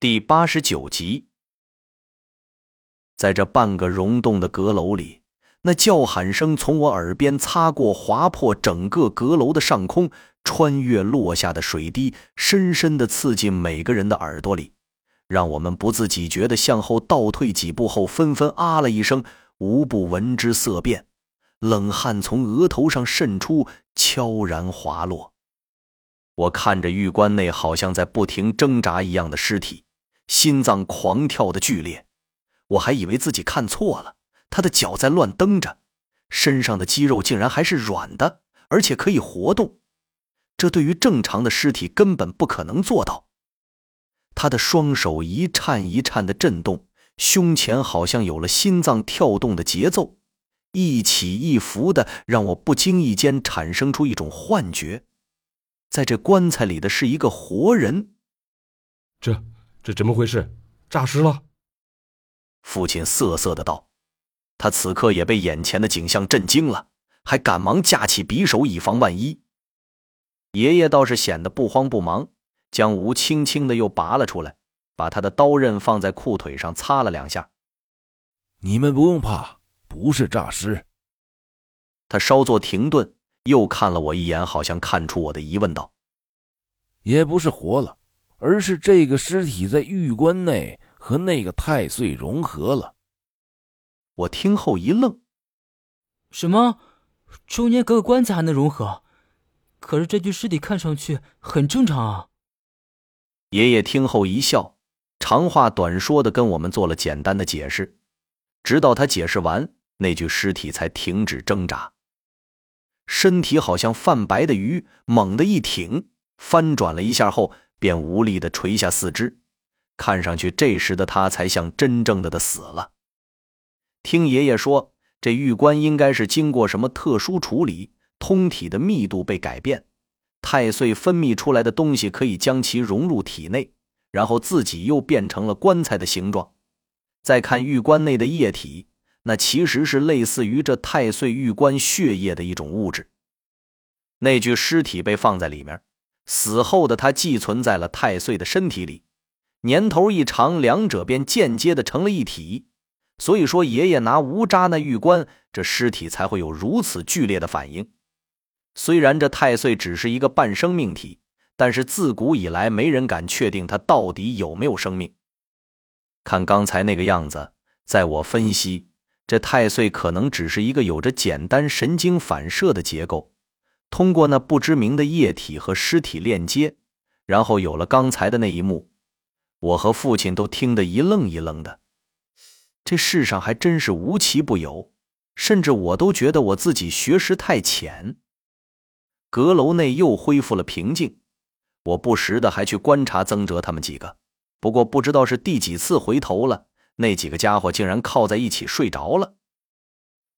第八十九集，在这半个溶洞的阁楼里，那叫喊声从我耳边擦过，划破整个阁楼的上空，穿越落下的水滴，深深的刺进每个人的耳朵里，让我们不自己觉的向后倒退几步后，纷纷啊了一声，无不闻之色变，冷汗从额头上渗出，悄然滑落。我看着玉棺内好像在不停挣扎一样的尸体。心脏狂跳的剧烈，我还以为自己看错了。他的脚在乱蹬着，身上的肌肉竟然还是软的，而且可以活动。这对于正常的尸体根本不可能做到。他的双手一颤一颤的震动，胸前好像有了心脏跳动的节奏，一起一伏的，让我不经意间产生出一种幻觉，在这棺材里的是一个活人。这。这怎么回事？诈尸了！父亲瑟瑟的道，他此刻也被眼前的景象震惊了，还赶忙架起匕首以防万一。爷爷倒是显得不慌不忙，将吴轻轻的又拔了出来，把他的刀刃放在裤腿上擦了两下。你们不用怕，不是诈尸。他稍作停顿，又看了我一眼，好像看出我的疑问，道：“也不是活了。”而是这个尸体在玉棺内和那个太岁融合了。我听后一愣：“什么？中间隔个棺材还能融合？可是这具尸体看上去很正常啊！”爷爷听后一笑，长话短说的跟我们做了简单的解释。直到他解释完，那具尸体才停止挣扎，身体好像泛白的鱼，猛地一挺，翻转了一下后。便无力的垂下四肢，看上去这时的他才像真正的的死了。听爷爷说，这玉棺应该是经过什么特殊处理，通体的密度被改变，太岁分泌出来的东西可以将其融入体内，然后自己又变成了棺材的形状。再看玉棺内的液体，那其实是类似于这太岁玉棺血液的一种物质。那具尸体被放在里面。死后的他寄存在了太岁的身体里，年头一长，两者便间接的成了一体。所以说，爷爷拿无渣那玉棺，这尸体才会有如此剧烈的反应。虽然这太岁只是一个半生命体，但是自古以来没人敢确定他到底有没有生命。看刚才那个样子，在我分析，这太岁可能只是一个有着简单神经反射的结构。通过那不知名的液体和尸体链接，然后有了刚才的那一幕，我和父亲都听得一愣一愣的。这世上还真是无奇不有，甚至我都觉得我自己学识太浅。阁楼内又恢复了平静，我不时的还去观察曾哲他们几个，不过不知道是第几次回头了，那几个家伙竟然靠在一起睡着了。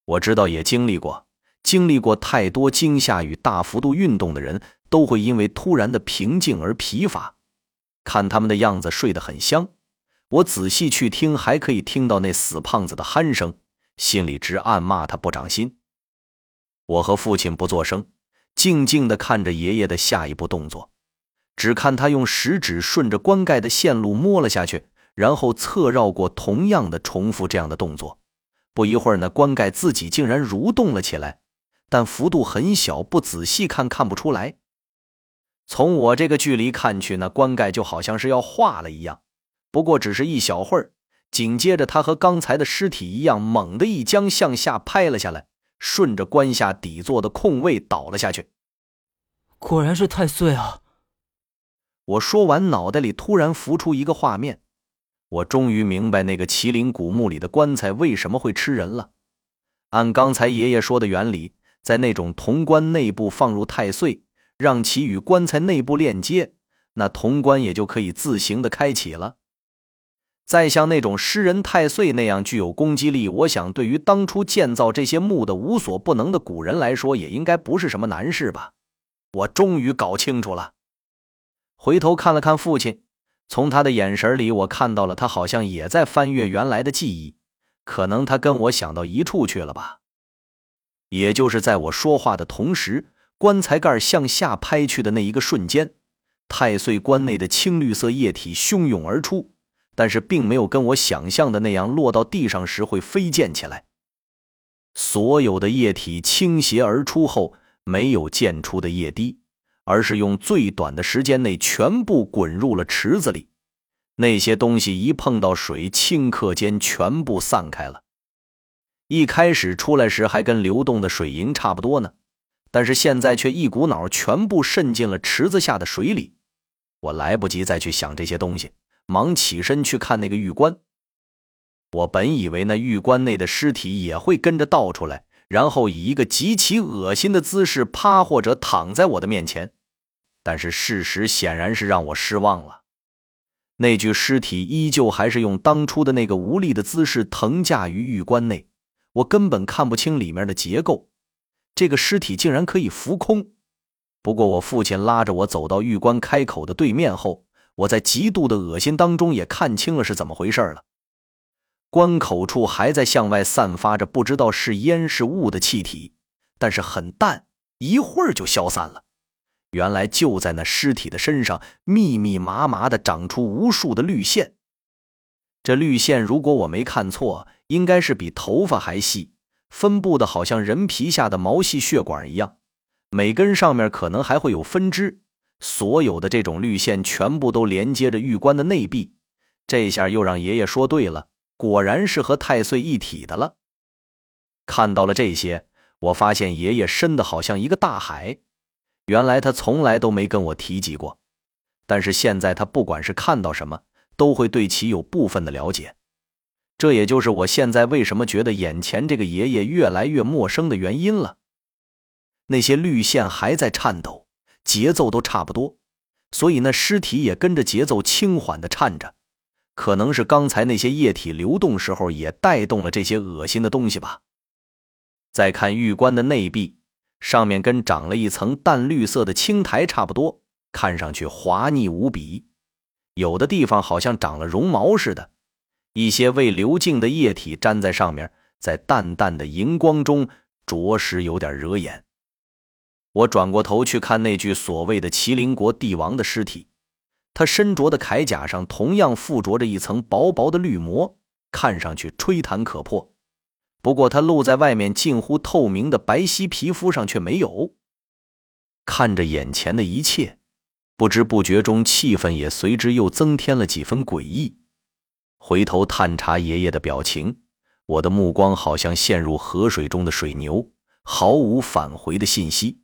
我知道也经历过。经历过太多惊吓与大幅度运动的人，都会因为突然的平静而疲乏。看他们的样子，睡得很香。我仔细去听，还可以听到那死胖子的鼾声，心里直暗骂他不长心。我和父亲不作声，静静地看着爷爷的下一步动作。只看他用食指顺着棺盖的线路摸了下去，然后侧绕过，同样的重复这样的动作。不一会儿，那棺盖自己竟然蠕动了起来。但幅度很小，不仔细看看不出来。从我这个距离看去，那棺盖就好像是要化了一样。不过只是一小会儿，紧接着他和刚才的尸体一样，猛地一僵向下拍了下来，顺着棺下底座的空位倒了下去。果然是太岁啊！我说完，脑袋里突然浮出一个画面，我终于明白那个麒麟古墓里的棺材为什么会吃人了。按刚才爷爷说的原理。在那种铜棺内部放入太岁，让其与棺材内部链接，那铜棺也就可以自行的开启了。再像那种诗人太岁那样具有攻击力，我想对于当初建造这些墓的无所不能的古人来说，也应该不是什么难事吧？我终于搞清楚了。回头看了看父亲，从他的眼神里，我看到了他好像也在翻阅原来的记忆，可能他跟我想到一处去了吧。也就是在我说话的同时，棺材盖向下拍去的那一个瞬间，太岁棺内的青绿色液体汹涌而出，但是并没有跟我想象的那样落到地上时会飞溅起来。所有的液体倾斜而出后，没有溅出的液滴，而是用最短的时间内全部滚入了池子里。那些东西一碰到水，顷刻间全部散开了。一开始出来时还跟流动的水银差不多呢，但是现在却一股脑全部渗进了池子下的水里。我来不及再去想这些东西，忙起身去看那个玉棺。我本以为那玉棺内的尸体也会跟着倒出来，然后以一个极其恶心的姿势趴或者躺在我的面前，但是事实显然是让我失望了。那具尸体依旧还是用当初的那个无力的姿势腾架于玉棺内，我根本看不清里面的结构。这个尸体竟然可以浮空。不过，我父亲拉着我走到玉棺开口的对面后，我在极度的恶心当中也看清了是怎么回事了。关口处还在向外散发着不知道是烟是雾的气体，但是很淡，一会儿就消散了。原来就在那尸体的身上，密密麻麻的长出无数的绿线。这绿线，如果我没看错，应该是比头发还细，分布的好像人皮下的毛细血管一样。每根上面可能还会有分支。所有的这种绿线全部都连接着玉棺的内壁。这下又让爷爷说对了，果然是和太岁一体的了。看到了这些，我发现爷爷深的好像一个大海。原来他从来都没跟我提及过，但是现在他不管是看到什么，都会对其有部分的了解。这也就是我现在为什么觉得眼前这个爷爷越来越陌生的原因了。那些绿线还在颤抖，节奏都差不多，所以那尸体也跟着节奏轻缓的颤着。可能是刚才那些液体流动时候也带动了这些恶心的东西吧。再看玉棺的内壁。上面跟长了一层淡绿色的青苔差不多，看上去滑腻无比。有的地方好像长了绒毛似的，一些未流净的液体粘在上面，在淡淡的荧光中，着实有点惹眼。我转过头去看那具所谓的麒麟国帝王的尸体，他身着的铠甲上同样附着着一层薄薄的绿膜，看上去吹弹可破。不过，他露在外面近乎透明的白皙皮肤上却没有。看着眼前的一切，不知不觉中气氛也随之又增添了几分诡异。回头探查爷爷的表情，我的目光好像陷入河水中的水牛，毫无返回的信息。